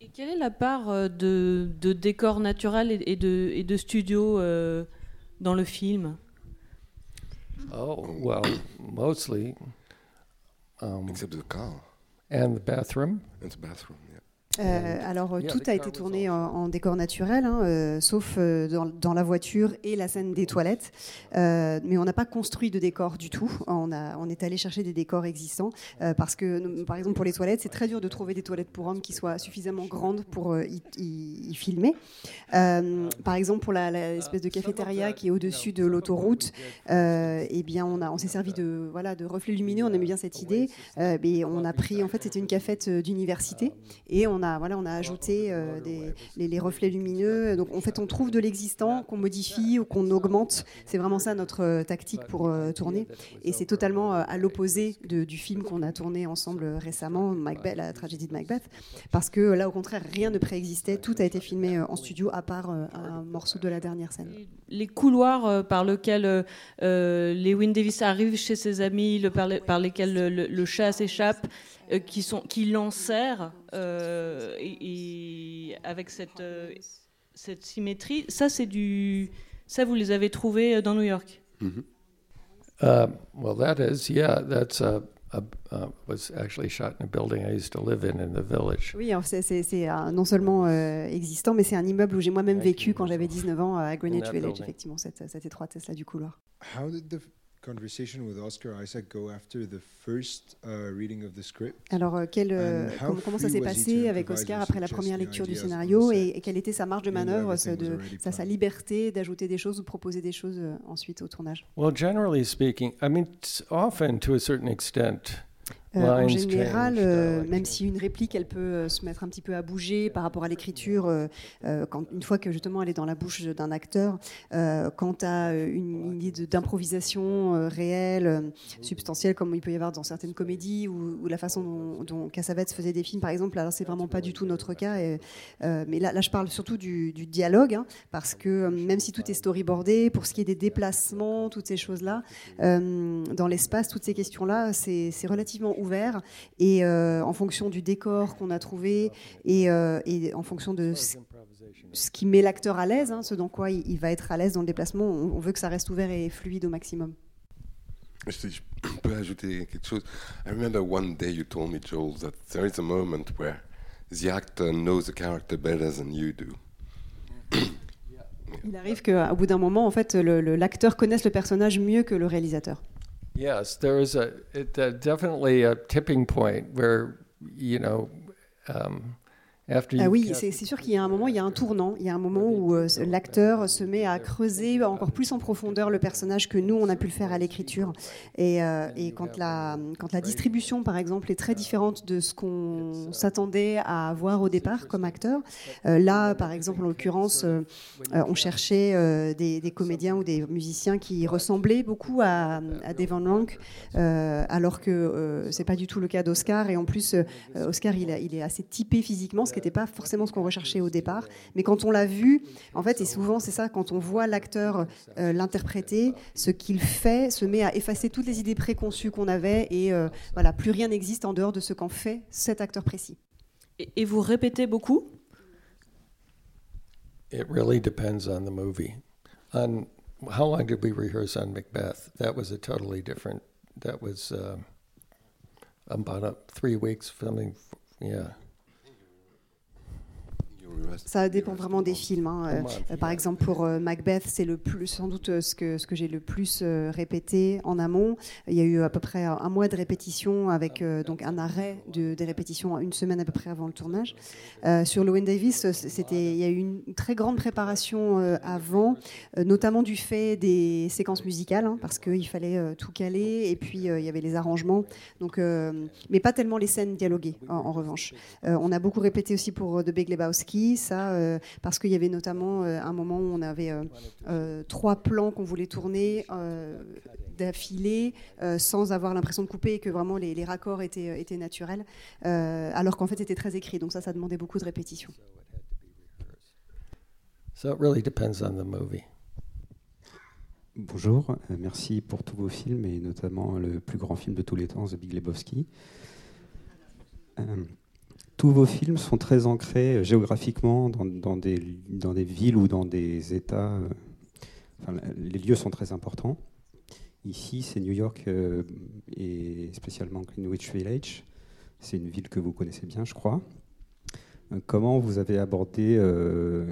B: Et quelle est la part euh, de, de décor naturel et, et de, et de studio euh, dans le film?
C: Oh, well, mostly. Um,
E: Except the car.
C: And the bathroom.
E: And the bathroom, yeah.
D: Euh, alors, euh,
C: Yeah,
D: tout a été tourné en, en décor naturel, hein, euh, sauf euh, dans, dans la voiture et la scène des toilettes. Mais on n'a pas construit de décor du tout. On, a, on est allé chercher des décors existants parce que, par exemple, pour les toilettes, c'est très dur de trouver des toilettes pour hommes qui soient suffisamment grandes pour y, y- y filmer. Par exemple, pour la, la espèce de cafétéria qui est au-dessus de l'autoroute, eh bien, on, a, on s'est servi de, voilà, de reflets lumineux. On aimait bien cette idée. Mais on a pris, en fait, c'était une cafette d'université et on a, voilà, on a ajouté euh, des, les, les reflets lumineux. Donc, en fait, on trouve de l'existant qu'on modifie ou qu'on augmente. C'est vraiment ça notre euh, tactique pour euh, tourner. Et c'est totalement euh, à l'opposé du film qu'on a tourné ensemble récemment, Macbeth, la tragédie de Macbeth, parce que là, au contraire, rien ne préexistait. Tout a été filmé euh, en studio, à part euh, un morceau de la dernière scène.
B: Les couloirs euh, par lesquels euh, euh, Lewin Davis arrive chez ses amis, le- par, les- par lesquels le, le- le chat s'échappe, euh, qui, sont, qui l'enserrent, euh, et, et avec cette, euh, cette symétrie, ça, c'est du. Ça, vous les avez trouvés euh, dans New York
C: Uh, well, that is, yeah, that's a, a uh, was actually shot in a building I used to live in in the village.
D: Oui, c'est- c'est c'est, non seulement euh, existant, mais c'est un immeuble où j'ai moi-même vécu quand j'avais 19 ans à Greenwich Village,
C: building.
D: effectivement, cette, cette étroitesse-là du couloir.
L: How did the conversation with Oscar Isaac go after the first uh, reading of the script?
D: Alors, euh, quel, euh, comment, comment ça s'est passé avec Oscar après la première lecture du scénario et, et quelle était sa marge de manœuvre, sa, de, sa, sa liberté d'ajouter des choses ou proposer des choses euh, ensuite au tournage?
C: Well, generally speaking, I mean, often to a certain extent,
D: en
C: lines
D: général, euh, même si une réplique, elle peut euh, se mettre un petit peu à bouger par rapport à l'écriture, euh, euh, quand, une fois que justement elle est dans la bouche d'un acteur, euh, tu as une, idée d'improvisation euh, réelle, euh, substantielle, comme il peut y avoir dans certaines comédies, ou, la façon dont, dont Cassavetes faisait des films, par exemple, alors c'est vraiment pas du tout notre cas. et, euh, mais là, là, je parle surtout du, du dialogue, hein, parce que euh, même si tout est storyboardé, pour ce qui est des déplacements, toutes ces choses-là, euh, dans l'espace, toutes ces questions-là, c'est relativement ouvert. Et euh, en fonction du décor qu'on a trouvé et, euh, et en fonction de ce, ce qui met l'acteur à l'aise, hein, ce dans quoi il, il va être à l'aise dans le déplacement, on, on veut que ça reste ouvert et fluide au maximum.
E: Je, je peux ajouter quelque chose. I remember one day you told me, Joel, that there is a moment where the actor knows the character better than you do.
D: Il arrive qu'au bout d'un moment, en fait, l'acteur connaisse le personnage mieux que le réalisateur.
C: Yes, there is a, it, uh, definitely a tipping point where, you know, um,
D: Ah oui, c'est sûr qu'il y a un moment, il y a un tournant, il y a un moment où euh, l'acteur se met à creuser encore plus en profondeur le personnage que nous, on a pu le faire à l'écriture. Et, euh, et quand, la, quand la distribution, par exemple, est très différente de ce qu'on s'attendait à voir au départ comme acteur, euh, là, par exemple, en l'occurrence, euh, euh, on cherchait des, des comédiens ou des musiciens qui ressemblaient beaucoup à, à Devon Rank, alors que c'est pas du tout le cas d'Oscar. Et en plus, Oscar, il, a- il est assez typé physiquement, ce qui n'était pas forcément ce qu'on recherchait au départ. Mais quand on l'a vu, en fait, et souvent c'est ça, quand on voit l'acteur euh, l'interpréter, ce qu'il fait se met à effacer toutes les idées préconçues qu'on avait, et euh, voilà, plus rien n'existe en dehors de ce qu'en fait cet acteur précis.
B: Et, et vous répétez beaucoup?
C: It really depends on the movie. On how long did we rehearse on Macbeth? That was a totally different. That was uh, about uh, three weeks Yeah.
D: Ça dépend vraiment des films. hein. Euh, euh, par exemple, pour euh, Macbeth, c'est le plus, sans doute ce que, ce que j'ai le plus répété en amont. Il y a eu à peu près un mois de répétition avec euh, donc un arrêt de, des répétitions une semaine à peu près avant le tournage. Euh, sur Llewyn Davis, c'était, il y a eu une très grande préparation avant, notamment du fait des séquences musicales, hein, parce qu'il fallait tout caler, et puis il y avait les arrangements, donc, euh, mais pas tellement les scènes dialoguées, en, en revanche. Euh, on a beaucoup répété aussi pour The Big Lebowski, ça, euh, parce qu'il y avait notamment euh, un moment où on avait euh, euh, trois plans qu'on voulait tourner euh, d'affilée, euh, sans avoir l'impression de couper, et que vraiment les, les raccords étaient, étaient naturels, euh, alors qu'en fait c'était très écrit, donc ça, ça demandait beaucoup de répétitions.
C: So it really depends on the movie.
M: Bonjour, merci pour tous vos films et notamment le plus grand film de tous les temps, The Big Lebowski. Euh, tous vos films sont très ancrés euh, géographiquement dans, des, villes ou dans des États. euh, les lieux sont très importants. Ici, c'est New York euh, et spécialement Greenwich Village. C'est une ville que vous connaissez bien, je crois. Comment vous avez abordé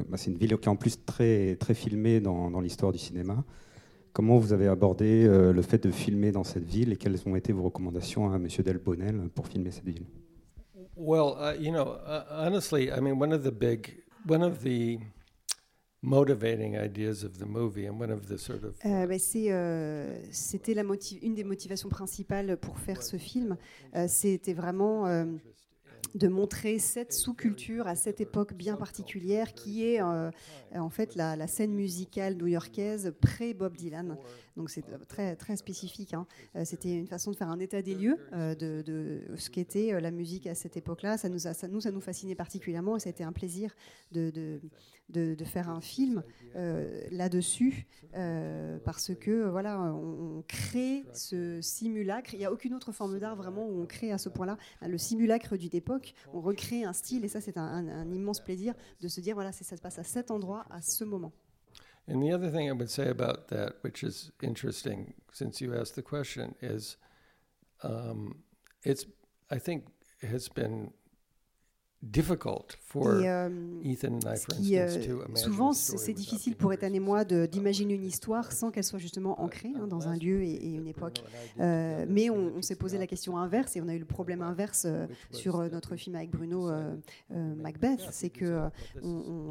M: bah, C'est une ville qui est en plus très, très filmée dans, l'histoire du cinéma. Comment vous avez abordé le fait de filmer dans cette ville et quelles ont été vos recommandations à M. Delbonnel pour filmer cette ville?
C: Well, uh, you know, uh, honestly, I mean, one of the big, one of the motivating ideas of the movie, and one of the sort of
D: Euh, c'est, euh, C'était une des motivations principales pour faire ce film. Euh, C'était vraiment de montrer cette sous-culture à cette époque bien particulière qui est en fait la scène musicale new-yorkaise pré-Bob Dylan. Donc c'est très, très spécifique. hein. Euh, C'était une façon de faire un état des lieux euh, de, ce qu'était euh, la musique à cette époque-là. Ça nous, a, ça, nous, ça nous fascinait particulièrement et ça a été un plaisir de, de, de- faire un film euh, là-dessus euh, parce que voilà, on, crée ce simulacre. Il n'y a aucune autre forme d'art vraiment où on crée à ce point-là le simulacre d'une époque. On recrée un style et ça, c'est un, un- immense plaisir de se dire voilà, ça se passe à cet endroit, à ce moment.
C: And the other thing I would say about that, which is interesting since you asked the question, is um, it's, I think, has been difficult for
D: Et, euh,
C: Ethan and I, for
D: qui,
C: instance,
D: euh,
C: to imagine
D: souvent, c'est difficile pour Ethan et moi d'imaginer une histoire sans qu'elle soit justement ancrée hein, dans un lieu et, et une époque. Euh, mais on, on s'est posé la question inverse et on a eu le problème inverse euh, sur notre film avec Bruno Macbeth, c'est que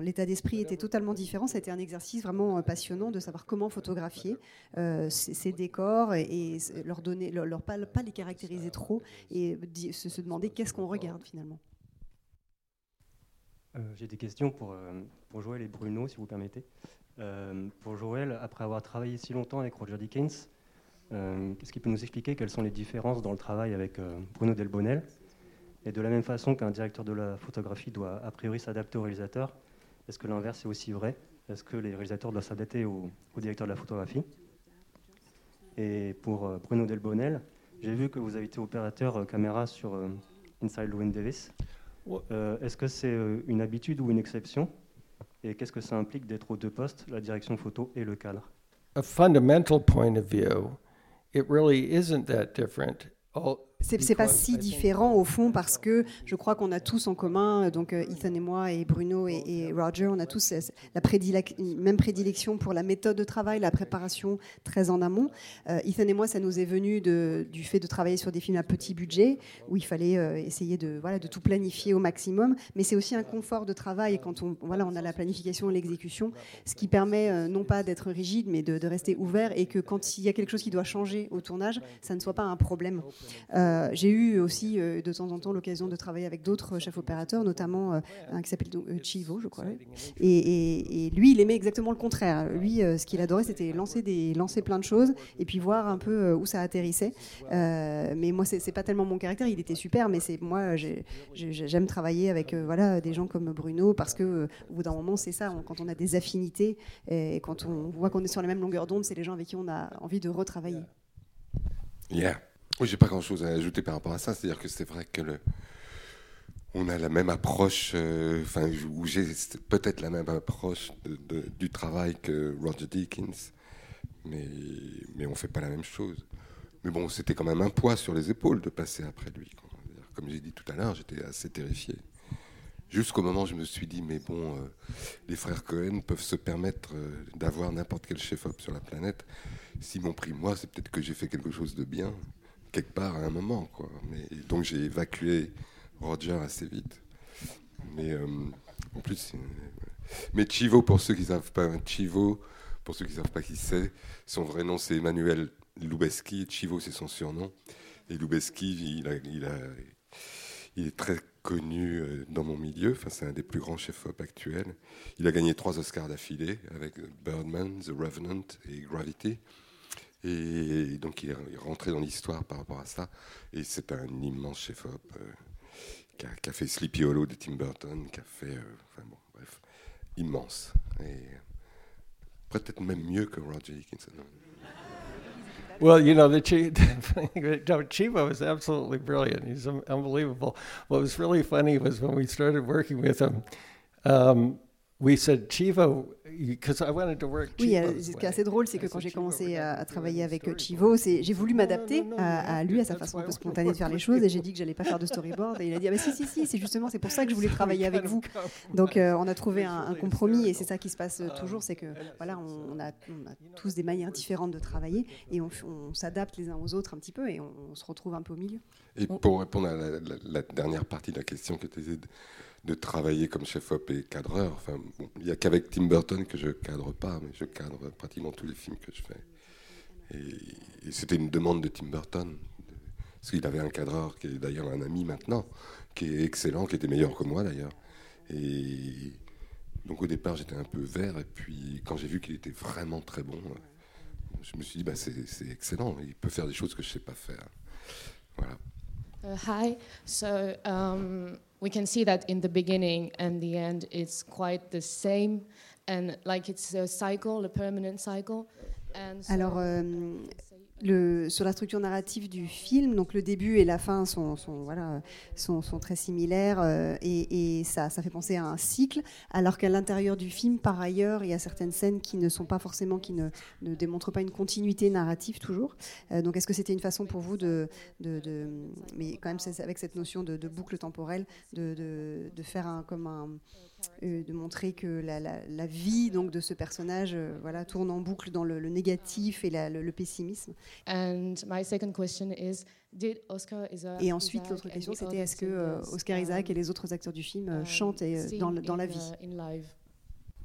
D: l'état d'esprit était totalement différent. Été un exercice vraiment passionnant de savoir comment photographier ces, ces décors et, et leur donner, leur, leur pas, pas les caractériser trop et se demander qu'est-ce qu'on regarde finalement.
N: Euh, J'ai des questions pour, euh, pour Joël et Bruno, si vous permettez. Euh, pour Joël, après avoir travaillé si longtemps avec Roger Dickens, qu'est-ce qu'il peut nous expliquer? Quelles sont les différences dans le travail avec Bruno Delbonnel? Et de la même façon qu'un directeur de la photographie doit a priori s'adapter au réalisateur, est-ce que l'inverse est aussi vrai? Est-ce que les réalisateurs doivent s'adapter au, au directeur de la photographie? Et pour Bruno Delbonnel, j'ai vu que vous avez été opérateur caméra sur Inside Llewyn Davis. Euh, Est-ce que c'est euh, une habitude ou une exception? Et qu'est-ce que ça implique d'être aux deux postes, la direction photo et le cadre?
C: A fundamental point of view, it really isn't that different. All,
D: C'est pas si différent au fond parce que je crois qu'on a tous en commun, euh, donc euh, Ethan et moi et Bruno et, et Roger, on a tous euh, la prédilec- même prédilection pour la méthode de travail, la préparation très en amont. Euh, Ethan et moi, ça nous est venu de- du fait de travailler sur des films à petit budget où il fallait euh, essayer de, voilà, de tout planifier au maximum, mais c'est aussi un confort de travail quand on, voilà, on a la planification et l'exécution, ce qui permet euh, non pas d'être rigide, mais de, de rester ouvert et que quand il y a quelque chose qui doit changer au tournage, ça ne soit pas un problème. Euh, J'ai eu aussi euh, de temps en temps l'occasion de travailler avec d'autres chefs opérateurs, notamment euh, un qui s'appelle euh, Chivo, je crois. Et, lui, il aimait exactement le contraire. Lui, euh, ce qu'il adorait, c'était lancer, lancer plein de choses et puis voir un peu euh, où ça atterrissait. Euh, mais moi, c'est pas tellement mon caractère. Il était super, mais moi, j'ai- j'ai- j'aime travailler avec euh, voilà des gens comme Bruno parce que euh, au bout d'un moment, c'est ça. quand on a des affinités et quand on voit qu'on est sur la même longueur d'onde, c'est les gens avec qui on a envie de retravailler.
E: Yeah. Oui, j'ai pas grand-chose à ajouter par rapport à ça. C'est-à-dire que c'est vrai que le, on a la même approche, euh, enfin, ou j'ai peut-être la même approche du travail que Roger Deakins, mais mais on fait pas la même chose. Mais bon, c'était quand même un poids sur les épaules de passer après lui. Comme j'ai dit tout à l'heure, j'étais assez terrifié. Jusqu'au moment où je me suis dit, mais bon, euh, les frères Cohen peuvent se permettre euh, d'avoir n'importe quel chef-op sur la planète. S'ils m'ont pris moi, c'est peut-être que j'ai fait quelque chose de bien, quelque part à un moment. Quoi. Mais, donc j'ai évacué Roger assez vite. Mais euh, en plus, c'est- mais Chivo, pour ceux qui ne savent pas, Chivo, pour ceux qui savent pas qui c'est, son vrai nom c'est Emmanuel Lubeski, Chivo c'est son surnom. Et Lubeski, il est très connu euh, dans mon milieu, enfin, c'est un des plus grands chefs-op actuels. Il a gagné trois Oscars d'affilée avec Birdman, The Revenant et Gravity. Et donc il est rentré dans l'histoire par rapport à ça. Et c'est un immense chef-op euh, qui, qui a fait Sleepy Hollow de Tim Burton, qui a fait, euh, enfin bon, bref, immense. Et peut-être même mieux que Roger Dickinson.
C: Well, you know, the Chi- no, Chivo was absolutely brilliant. He's un- unbelievable. What was really funny was when we started working with him, um, we said, Chivo, because I wanted to work
D: Oui, euh, ce qui est assez drôle, c'est que quand j'ai commencé à, à travailler avec euh, Chivo, c'est- j'ai voulu m'adapter à, à lui, à sa façon un peu spontanée de faire les choses, et j'ai dit que j'allais pas faire de storyboard. Et il a dit ah bah si si si, c'est justement c'est pour ça que je voulais travailler avec vous. Donc euh, on a trouvé un, un compromis, et c'est ça qui se passe euh, toujours, c'est que voilà, on, on a, on a tous des manières différentes de travailler, et on, s'adapte les uns aux autres un petit peu, et on, on se retrouve un peu au milieu.
E: Et pour répondre à la, la- la dernière partie de la question que tu disais de, travailler comme chef-op et cadreur, enfin, il n'y a qu'avec Tim Burton que je cadre pas, mais je cadre pratiquement tous les films que je fais. Et, c'était une demande de Tim Burton, parce qu'il avait un cadreur qui est d'ailleurs un ami maintenant, qui est excellent, qui était meilleur que moi d'ailleurs. Et donc au départ j'étais un peu vert, et puis quand j'ai vu qu'il était vraiment très bon, euh, je me suis dit bah, c'est excellent, il peut faire des choses que je ne sais pas faire. Voilà.
O: Uh, hi. So um, we can see that in the beginning and the end, it's quite the same, and like it's a cycle, a permanent cycle. And so
D: Alors, euh, sur la structure narrative du film, donc le début et la fin sont, très similaires euh, et, ça, fait penser à un cycle, alors qu'à l'intérieur du film, par ailleurs, il y a certaines scènes qui ne sont pas forcément, qui ne, démontrent pas une continuité narrative toujours. Euh, donc, est-ce que c'était une façon pour vous de, mais quand même avec cette notion de, boucle temporelle, de faire un, comme un, euh, de montrer que la, la- la vie donc de ce personnage, euh, voilà, tourne en boucle dans le, le négatif et la- le, le pessimisme.
O: And my second question is, did Oscar Isaac
D: Et ensuite, l'autre question, c'était est-ce que euh, Oscar Isaac et les autres acteurs du film euh,
O: um,
D: chantent et, dans, la
O: in,
D: vie?
O: uh?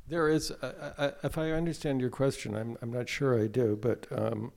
C: There is, uh, uh, if I understand your question, I'm, I'm not sure I do, but um,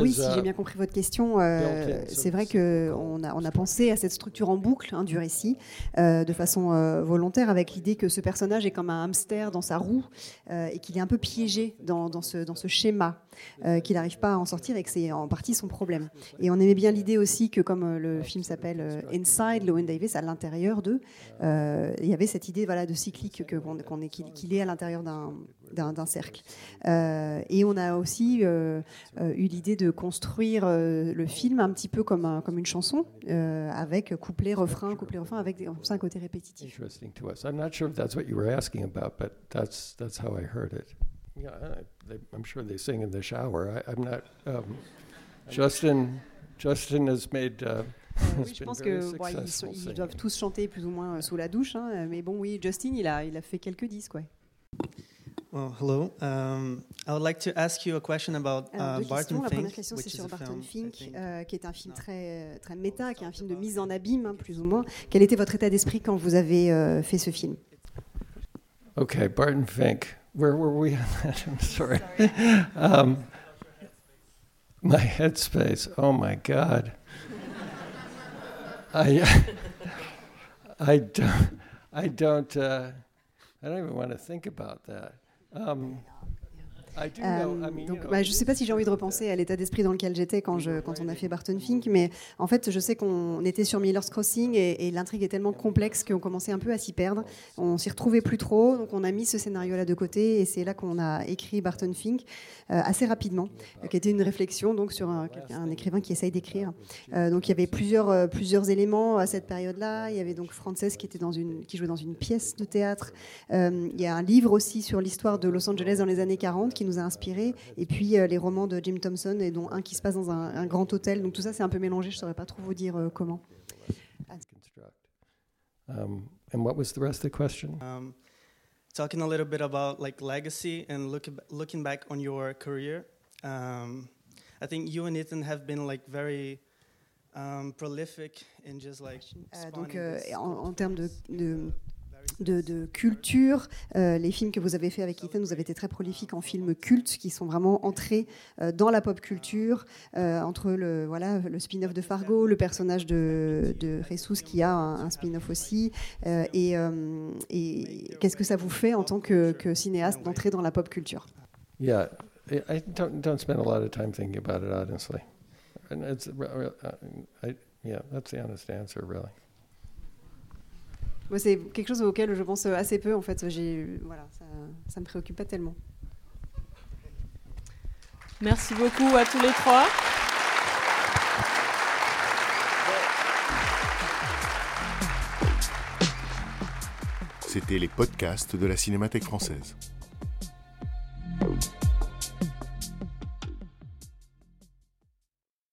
D: Oui,
C: is.
D: si
C: uh,
D: j'ai bien compris votre question, euh, c'est vrai qu'on a, on a pensé à cette structure en boucle hein, du récit euh, de façon euh, volontaire avec l'idée que ce personnage est comme un hamster dans sa roue et qu'il est un peu piégé dans, dans ce, dans ce schéma, euh, qu'il n'arrive pas à en sortir et que c'est en partie son problème. Et on aimait bien l'idée aussi que comme euh, le film s'appelle euh, Inside Llewyn Davis, à l'intérieur d'eux, il y avait cette idée voilà, de cyclique qu'il qu'il est à l'intérieur d'un cercle. Et on a aussi eu l'idée de construire le film un petit peu comme, un- comme une chanson, avec couplet, refrain, couplet, refrain, avec un côté répétitif.
C: interesting to us. I'm not sure if that's what you were asking about, but that's that's. Yeah, I, they, I'm sure they sing in the shower. I, I'm not. Um, Justin, Justin has made. Uh,
D: Euh, oui, je pense que bon, ils, sont- doivent tous chanter plus ou moins euh, sous la douche, hein, mais bon, oui, Justin, il a, il a fait quelques disques, ouais.
P: Well, hello. Um, I would like to ask you a question about uh, Barton.
D: La
P: Fink,
D: première question, c'est
P: which is
D: sur Barton Fink,
P: think.
D: euh, qui est un film très, très méta, qui est un film de mise en abîme, hein, plus ou moins. Quel était votre état d'esprit quand vous avez euh, fait ce film?
C: Okay, Barton Fink. Where were we on that? I'm sorry. um, my headspace. Oh my God. I, I don't, I don't, uh, I don't even want to think about that. Um, I do know. I
D: Euh, donc,
C: know,
D: bah, je ne sais pas si j'ai envie de repenser à l'état d'esprit dans lequel j'étais quand, je, quand on a fait Barton Fink, mais en fait, je sais qu'on était sur Miller's Crossing et, et l'intrigue est tellement complexe qu'on commençait un peu à s'y perdre. On s'y retrouvait plus trop, donc on a mis ce scénario-là de côté et c'est là qu'on a écrit Barton Fink euh, assez rapidement, euh, qui était une réflexion donc sur un, écrivain qui essaye d'écrire. Euh, donc il y avait plusieurs, plusieurs éléments à cette période-là. Il y avait donc Frances qui, était dans une, qui jouait dans une pièce de théâtre. Il y a un livre aussi sur l'histoire de Los Angeles dans les années 40 qui nous a inspiré. Et puis euh, les romans de Jim Thompson, et dont un qui se passe dans un, un grand hôtel. Donc tout ça, c'est un peu mélangé. Je ne saurais pas trop vous dire euh, comment.
C: Um, And what was the rest of the question?
P: Um, talking a little bit about like legacy and look, looking back on your career. Um, I think you and Ethan have been like very um, prolific in just like.
D: Euh, donc, euh,
P: this
D: en, en termes de, de, de- culture, euh, les films que vous avez faits avec Ethan, vous avez été très prolifiques en films cultes qui sont vraiment entrés euh, dans la pop culture, euh, entre le, voilà, le spin-off de Fargo, le personnage de, de qui a un, spin-off aussi. et qu'est-ce que ça vous fait en tant que, cinéaste d'entrer dans la pop culture?
C: Yeah, I don't don't spend a lot of time thinking about it honestly. And it's uh, I, yeah, that's the honest answer, really.
D: Moi, C'est quelque chose auquel je pense assez peu. En fait, j'ai voilà, ça, ça me préoccupe pas tellement.
B: Merci beaucoup à tous les trois.
Q: C'était les podcasts de la Cinémathèque française.